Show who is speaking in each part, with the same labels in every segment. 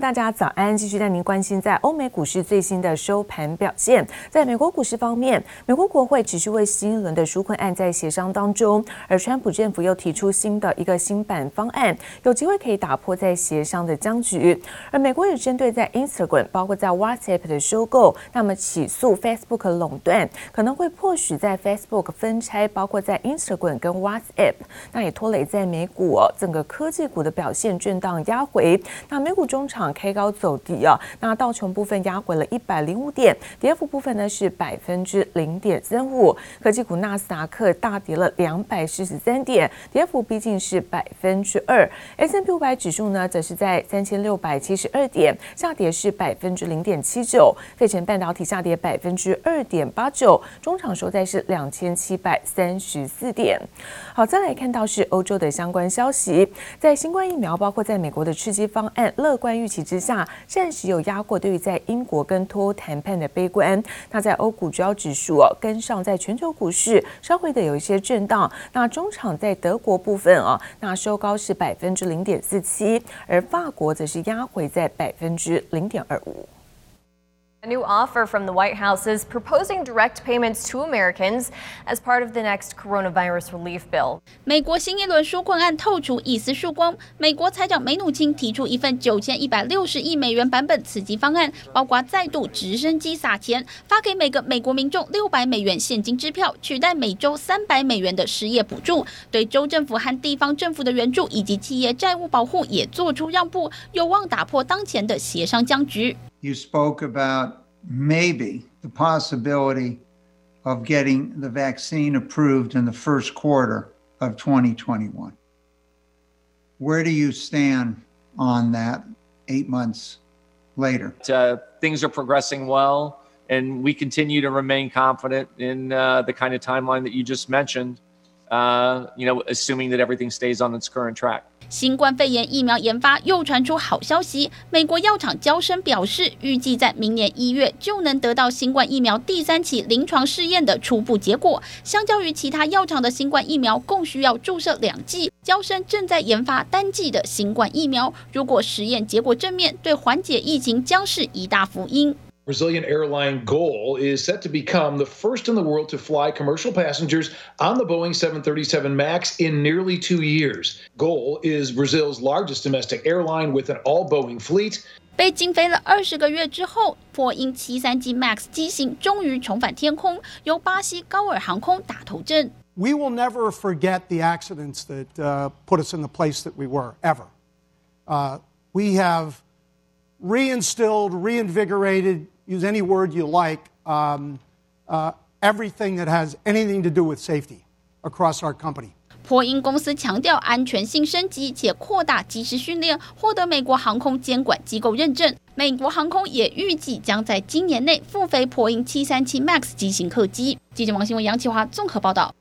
Speaker 1: 大家早安！继续带您关心在欧美股市最新的收盘表现。在美国股市方面，美国国会持续为新一轮的纾困案在协商当中，而川普政府又提出新的一个新版方案，有机会可以打破在协商的僵局。而美国也针对在 Instagram，包括在 WhatsApp 的收购，那么起诉 Facebook 垄断，可能会迫使在 Facebook 分拆，包括在 Instagram 跟 WhatsApp，那也拖累在美股，整个科技股的表现震荡压回。那美股中场开高走低啊，那道琼部分压回了一百零五点，跌幅部分呢是百分之零点三五。科技股纳斯达克大跌了两百四十三点，跌幅逼近是百分之二。S&P 五百指数呢则是在三千六百七十二点，下跌是百分之零点七九。费城半导体下跌百分之二点八九，中场收在是两千七百三十四点。好，再来看到是欧洲的相关消息，在新冠疫苗包括在美国的刺激方案乐观预期之下，暂时有压过对于在英国跟脱欧谈判的悲观。那在欧股主要指数哦，跟上在全球股市稍微的有一些震荡。那中场在德国部分啊，那收高是百分之零点四七，而法国则是压回在百分之零点二五。
Speaker 2: A new offer from the White House is proposing direct payments to Americans as part of the next coronavirus relief bill.
Speaker 3: 美国新一轮纾困案透出一丝曙光。美国财长梅努钦提出一份九千一百六十亿美元版本刺激方案，包括再度直升机撒钱，发给每个美国民众六百美元现金支票，取代每周三百美元的失业补助，对州政府和地方政府的援助以及企业债务保护也做出让步，有望打破当前的协商僵局。
Speaker 4: You spoke about maybe the possibility of getting the vaccine approved in the first quarter of 2021. Where do you stand on that eight months later?
Speaker 5: Uh, things are progressing well, and we continue to remain confident in uh, the kind of timeline that you just mentioned, uh, you know, assuming that everything stays on its current track.
Speaker 3: 新冠肺炎疫苗研发又传出好消息，美国药厂娇生表示，预计在明年一月就能得到新冠疫苗第三期临床试验的初步结果。相较于其他药厂的新冠疫苗共需要注射两剂，娇生正在研发单剂的新冠疫苗。如果实验结果正面，对缓解疫情将是一大福音。
Speaker 6: Brazilian airline GOL is set to become the first in the world to fly commercial passengers on the Boeing 737 MAX in nearly two years. GOL is Brazil's largest domestic airline with an all Boeing fleet.
Speaker 3: 被禁飞了二十个月之后，波音七三七 MAX 机型终于重返天空，由巴西高尔航空打头阵。
Speaker 7: We will never forget the accidents that uh, put us in the place that we were ever. Uh, we have reinstilled, reinvigorated. use any word you like, um, uh, everything that has anything to do with safety across our company.
Speaker 3: 波音公司强调安全性升级且扩大机师训练，获得美国航空监管机构认证。美国航空也预计将在今年内复飞波音七三七 MAX 机型客机。记者王新文、杨启华综合报道。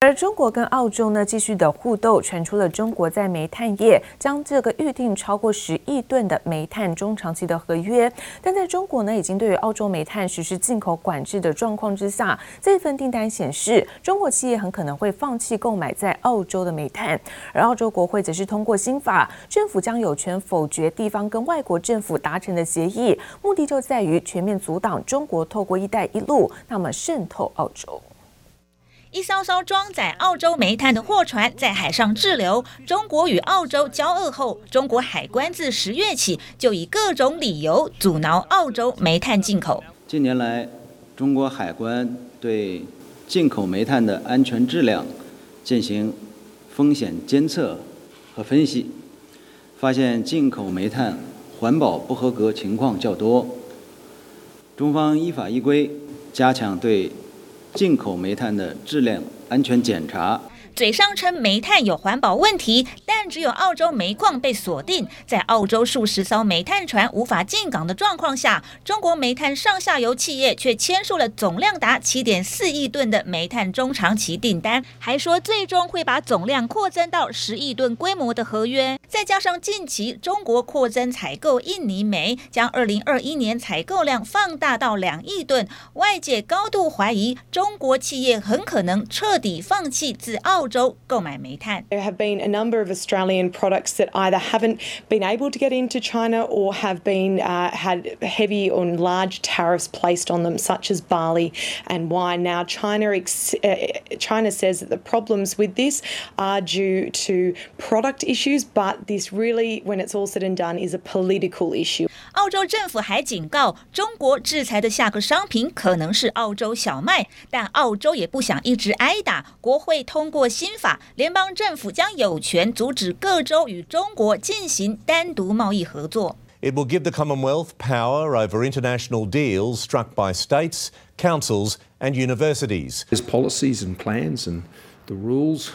Speaker 1: 而中国跟澳洲呢继续的互斗，传出了中国在煤炭业将这个预定超过十亿吨的煤炭中长期的合约，但在中国呢已经对于澳洲煤炭实施进口管制的状况之下，这份订单显示中国企业很可能会放弃购买在澳洲的煤炭，而澳洲国会则是通过新法，政府将有权否决地方跟外国政府达成的协议，目的就在于全面阻挡中国透过“一带一路”那么渗透澳洲。
Speaker 8: 一艘艘装载澳洲煤炭的货船在海上滞留，中国与澳洲交恶后，中国海关自十月起就以各种理由阻挠澳洲煤炭进口。
Speaker 9: 近年来，中国海关对进口煤炭的安全质量进行风险监测和分析，发现进口煤炭环保不合格情况较多。中方依法依规加强对进口煤炭的质量安全检查。
Speaker 8: 嘴上称煤炭有环保问题，但只有澳洲煤矿被锁定，在澳洲数十艘煤炭船无法进港的状况下，中国煤炭上下游企业却签署了总量达七点四亿吨的煤炭中长期订单，还说最终会把总量扩增到十亿吨规模的合约。再加上近期中国扩增采购印尼煤，将二零二一年采购量放大到两亿吨，外界高度怀疑中国企业很可能彻底放弃自澳 洲购买煤炭。
Speaker 10: There have been a number of Australian products that either haven't been able to get into China or have been uh, had heavy or large tariffs placed on them, such as barley and wine. Now, China ex- uh, China says that the problems with this are due to product issues, but this really, when it's all said and done, is a political issue.
Speaker 8: 澳洲政府还警告，中国制裁的下个商品可能是澳洲小麦，但澳洲也不想一直挨打。国会通过 新法，联邦政府将有权阻止各州与中国进行单独贸易合作。
Speaker 11: It will give the Commonwealth power over international deals struck by states, councils, and universities.
Speaker 12: There's policies and plans and the rules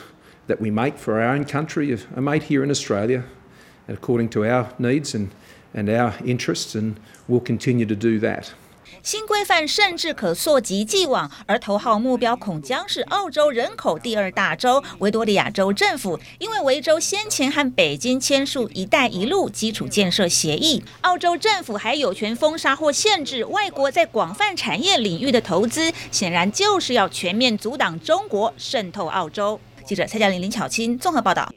Speaker 12: that we make for our own country are made here in Australia according to our needs and, and our interests, and we'll continue to do that.
Speaker 8: 新规范甚至可溯及既往，而头号目标恐将是澳洲人口第二大州维多利亚州政府，因为维州先前和北京签署“一带一路”基础建设协议，澳洲政府还有权封杀或限制外国在广泛产业领域的投资，显然就是要全面阻挡中国渗透澳洲。记者蔡嘉玲、林巧清综合报道。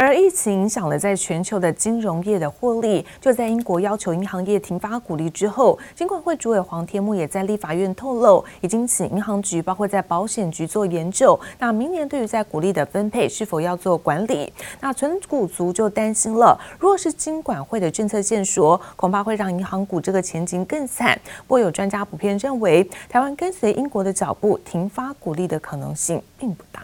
Speaker 1: 而疫情影响了在全球的金融业的获利，就在英国要求银行业停发股利之后，金管会主委黄天牧也在立法院透露，已经请银行局包括在保险局做研究，那明年对于在股利的分配是否要做管理？那存股族就担心了，如果是金管会的政策线索，恐怕会让银行股这个前景更惨。不过有专家普遍认为，台湾跟随英国的脚步停发股利的可能性并不大。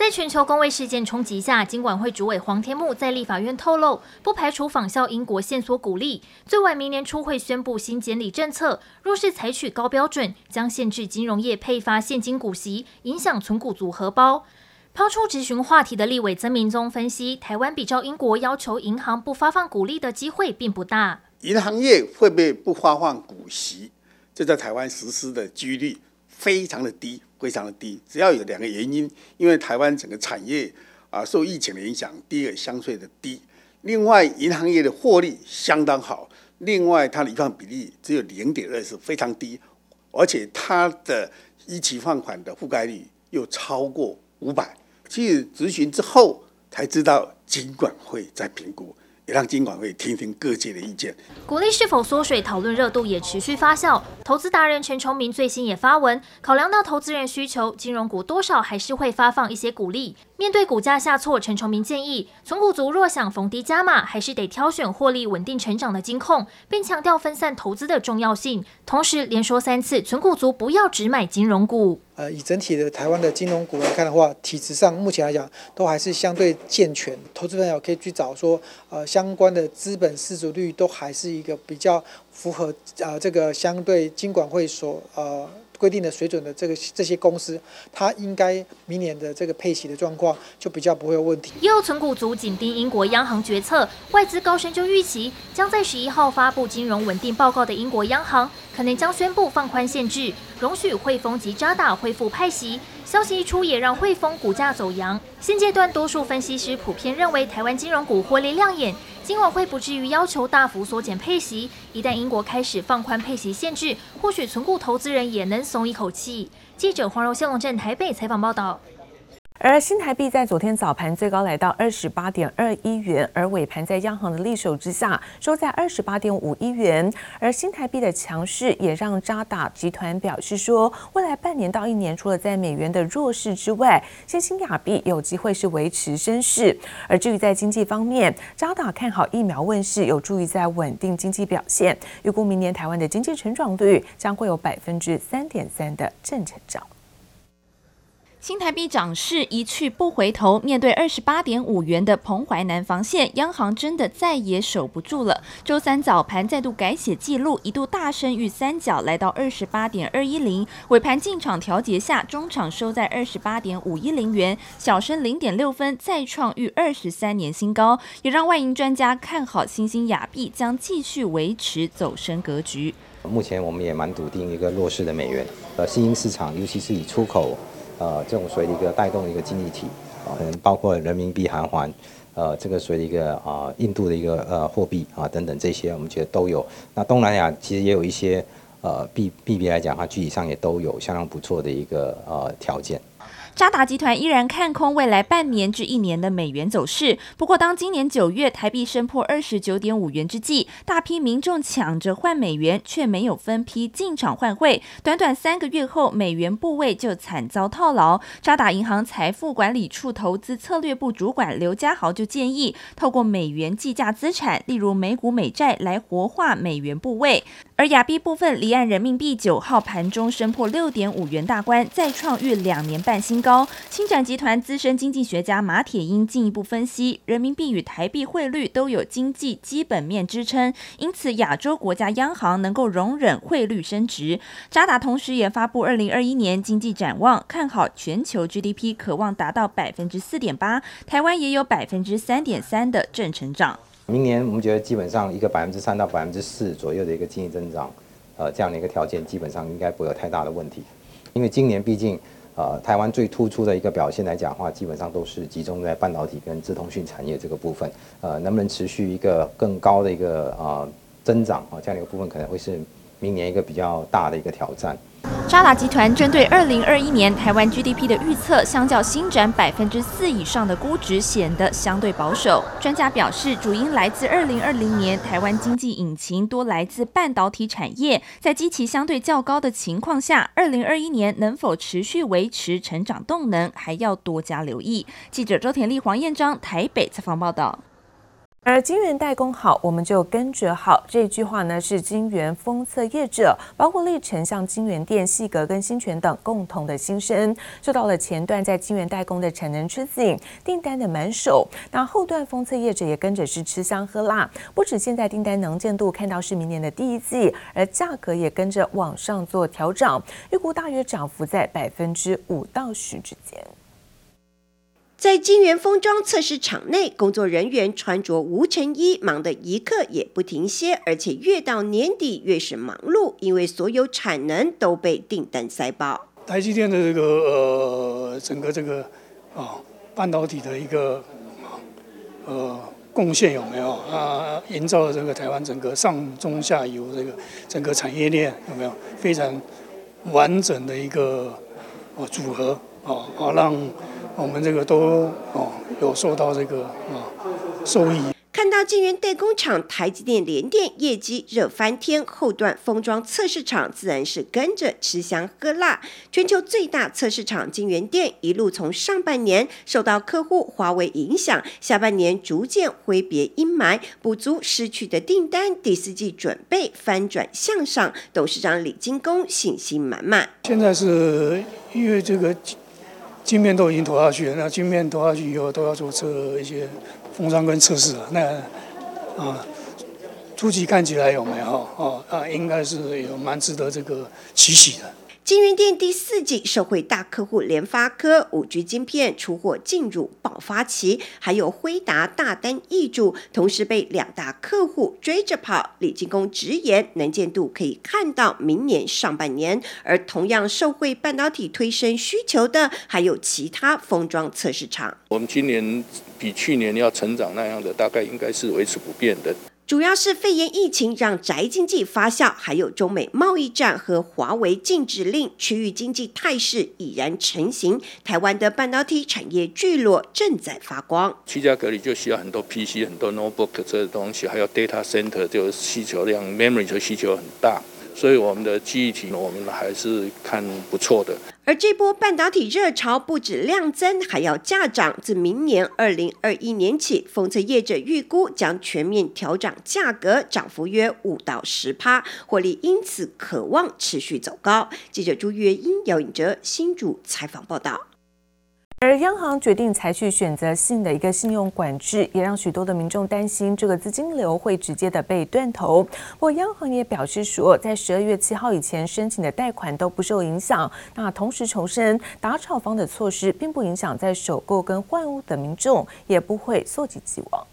Speaker 13: 在全球公卫事件冲击下，金管会主委黄天牧在立法院透露，不排除仿效英国线索股利，最晚明年初会宣布新监理政策。若是采取高标准，将限制金融业配发现金股息，影响存股组合包。抛出质询话题的立委曾铭宗分析，台湾比照英国要求银行不发放股利的机会并不大。
Speaker 14: 银行业会不会不发放股息？这在台湾实施的几率非常的低。非常的低，只要有两个原因，因为台湾整个产业啊受疫情的影响，第一个相对的低，另外银行业的获利相当好，另外它的移放比例只有零点二，是非常低，而且它的一期放款的覆盖率又超过五百，其实质询之后才知道尽管会在评估。也让金管会听听各界的意见。
Speaker 13: 鼓励是否缩水，讨论热度也持续发酵。投资达人陈崇明最新也发文，考量到投资人需求，金融股多少还是会发放一些鼓励。面对股价下挫，陈崇明建议，存股族若想逢低加码，还是得挑选获利稳定成长的金控，并强调分散投资的重要性。同时连说三次，存股族不要只买金融股。
Speaker 15: 呃，以整体的台湾的金融股来看的话，体质上目前来讲都还是相对健全。投资朋友可以去找说，呃，相关的资本市足率都还是一个比较符合呃这个相对金管会所呃。规定的水准的这个这些公司，它应该明年的这个配息的状况就比较不会有问题。
Speaker 13: 也有存股族紧盯英国央行决策，外资高盛就预期将在十一号发布金融稳定报告的英国央行，可能将宣布放宽限制，容许汇丰及渣打恢复派息。消息一出，也让汇丰股价走扬。现阶段，多数分析师普遍认为，台湾金融股获利亮眼。金晚会不至于要求大幅缩减配息，一旦英国开始放宽配息限制，或许存股投资人也能松一口气。记者黄柔谢龙镇台北采访报道。
Speaker 1: 而新台币在昨天早盘最高来到二十八点二一元，而尾盘在央行的力守之下收在二十八点五一元。而新台币的强势也让渣打集团表示说，未来半年到一年，除了在美元的弱势之外，新兴亚币有机会是维持升势。而至于在经济方面，渣打看好疫苗问世有助于在稳定经济表现，预估明年台湾的经济成长率将会有百分之三点三的正成长。
Speaker 16: 新台币涨势一去不回头，面对二十八点五元的彭淮南防线，央行真的再也守不住了。周三早盘再度改写记录，一度大升逾三角，来到二十八点二一零。尾盘进场调节下，中场收在二十八点五一零元，小升零点六分，再创逾二十三年新高，也让外银专家看好新兴亚币将继续维持走升格局。
Speaker 17: 目前我们也蛮笃定一个弱势的美元，呃，新兴市场尤其是以出口。呃，这种属于一个带动的一个经济体，啊，可能包括人民币韩环，呃，这个属于一个啊印度的一个呃货币啊等等这些，我们觉得都有。那东南亚其实也有一些呃币币别来讲，它具体上也都有相当不错的一个呃条件。
Speaker 16: 渣打集团依然看空未来半年至一年的美元走势。不过，当今年九月台币升破二十九点五元之际，大批民众抢着换美元，却没有分批进场换汇。短短三个月后，美元部位就惨遭套牢。渣打银行财富管理处投资策略部主管刘家豪就建议，透过美元计价资产，例如美股、美债，来活化美元部位。而亚币部分离岸人民币九号盘中升破六点五元大关，再创逾两年半新高。青展集团资深经济学家马铁英进一步分析，人民币与台币汇率都有经济基本面支撑，因此亚洲国家央行能够容忍汇率升值。渣打同时也发布二零二一年经济展望，看好全球 GDP 可望达到百分之四点八，台湾也有百分之三点三的正成长。
Speaker 17: 明年我们觉得基本上一个百分之三到百分之四左右的一个经济增长，呃，这样的一个条件基本上应该不会有太大的问题。因为今年毕竟，呃，台湾最突出的一个表现来讲的话，基本上都是集中在半导体跟资通讯产业这个部分。呃，能不能持续一个更高的一个呃增长啊，这样的一个部分可能会是明年一个比较大的一个挑战。
Speaker 16: 渣打集团针对二零二一年台湾 GDP 的预测，相较新展百分之四以上的估值显得相对保守。专家表示，主因来自二零二零年台湾经济引擎多来自半导体产业，在基期相对较高的情况下，二零二一年能否持续维持成长动能，还要多加留意。记者周田丽、黄彦章台北采访报道。
Speaker 1: 而晶圆代工好，我们就跟着好。这句话呢，是晶圆封测业者，包括力成、像晶圆店、细格跟新泉等共同的心声。受到了前段在晶圆代工的产能吃紧，订单的满手，那后段封测业者也跟着是吃香喝辣。不止现在订单能见度看到是明年的第一季，而价格也跟着往上做调整，预估大约涨幅在百分之五到十之间。
Speaker 18: 在晶圆封装测试场内，工作人员穿着无尘衣，忙得一刻也不停歇，而且越到年底越是忙碌，因为所有产能都被订单塞爆。
Speaker 19: 台积电的这个呃，整个这个啊、半导体的一个呃贡献有没有啊？营造了这个台湾整个上中下游这个整个产业链有没有非常完整的一个哦组合啊啊让。我们这个都哦有受到这个啊受益。
Speaker 18: 看到晶圆代工厂台积电联电业绩热翻天，后段封装测试厂自然是跟着吃香喝辣。全球最大测试厂晶圆店一路从上半年受到客户华为影响，下半年逐渐挥别阴霾，补足失去的订单，第四季准备翻转向上。董事长李金工信心满满。
Speaker 19: 现在是因为这个。镜面都已经投下去了，那镜面投下去以后都要做测一些封装跟测试了。那啊，初期看起来有没有？哦啊，应该是有蛮值得这个期许的。
Speaker 18: 晶圆店第四季受惠大客户联发科五 G 晶片出货进入爆发期，还有辉达大单挹注，同时被两大客户追着跑。李进工直言，能见度可以看到明年上半年。而同样受惠半导体推升需求的，还有其他封装测试厂。
Speaker 20: 我们今年比去年要成长那样的，大概应该是维持不变的。
Speaker 18: 主要是肺炎疫情让宅经济发酵，还有中美贸易战和华为禁止令，区域经济态势已然成型。台湾的半导体产业聚落正在发光。
Speaker 20: 居家隔离就需要很多 PC、很多 notebook 这些东西，还有 data center 就需求量 memory 的需求很大。所以我们的记忆体，我们还是看不错的。
Speaker 18: 而这波半导体热潮不止量增，还要价涨。自明年二零二一年起，封测业者预估将全面调涨价格，涨幅约五到十趴，获利因此可望持续走高。记者朱月英、姚颖哲新竹采访报道。
Speaker 1: 而央行决定采取选择性的一个信用管制，也让许多的民众担心这个资金流会直接的被断头。不过央行也表示说，在十二月七号以前申请的贷款都不受影响。那同时重申，打炒房的措施并不影响在首购跟换屋的民众，也不会溯及既往。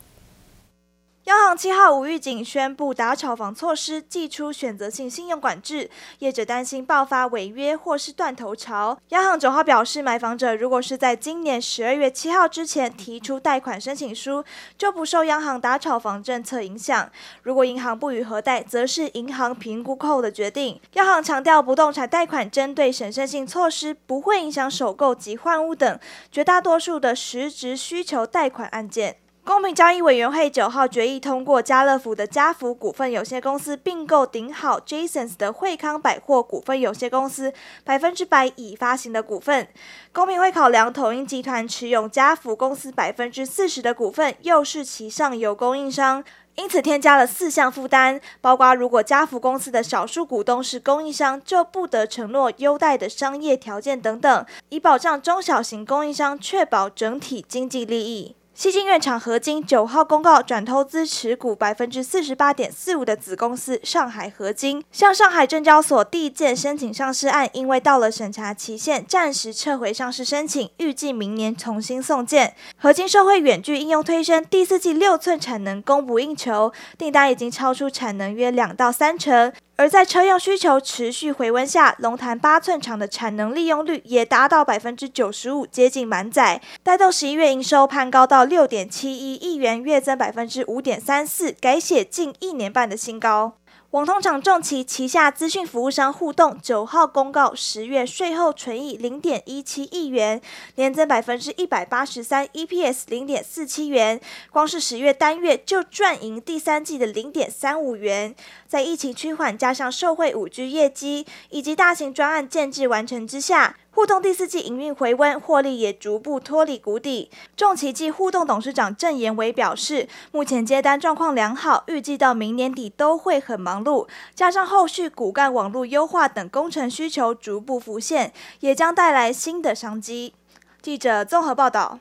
Speaker 21: 央行七号无预警宣布打炒房措施，祭出选择性信用管制，业者担心爆发违约或是断头潮。央行九号表示，买房者如果是在今年十二月七号之前提出贷款申请书，就不受央行打炒房政策影响。如果银行不予核贷，则是银行评估后的决定。央行强调，不动产贷款针对审慎性措施不会影响首购及换屋等绝大多数的实质需求贷款案件。公平交易委员会九号决议通过家乐福的家福股份有限公司并购顶好 Jasons 的惠康百货股份有限公司百分之百已发行的股份。公平会考量统一集团持有家福公司百分之四十的股份，又是其上游供应商，因此添加了四项负担，包括如果家福公司的少数股东是供应商，就不得承诺优待的商业条件等等，以保障中小型供应商确保整体经济利益。西京院厂合金九号公告转投资持股百分之四十八点四五的子公司上海合金，向上海证交所递件申请上市案，因为到了审查期限，暂时撤回上市申请，预计明年重新送件。合金受惠远距应用推升，第四季六寸产能供不应求，订单已经超出产能约两到三成。而在车用需求持续回温下，龙潭八寸厂的产能利用率也达到百分之九十五，接近满载，带动十一月营收攀高到六点七一亿元，月增百分之五点三四，改写近一年半的新高。网通厂重骑旗下资讯服务商互动九号公告，十月税后纯益零点一七亿元，年增百分之一百八十三，EPS 零点四七元，光是十月单月就赚赢第三季的零点三五元。在疫情趋缓加上受惠五 G 业绩以及大型专案建置完成之下。互动第四季营运回温，获利也逐步脱离谷底。重奇迹互动董事长郑延伟表示，目前接单状况良好，预计到明年底都会很忙碌。加上后续骨干网络优化等工程需求逐步浮现，也将带来新的商机。记者综合报道。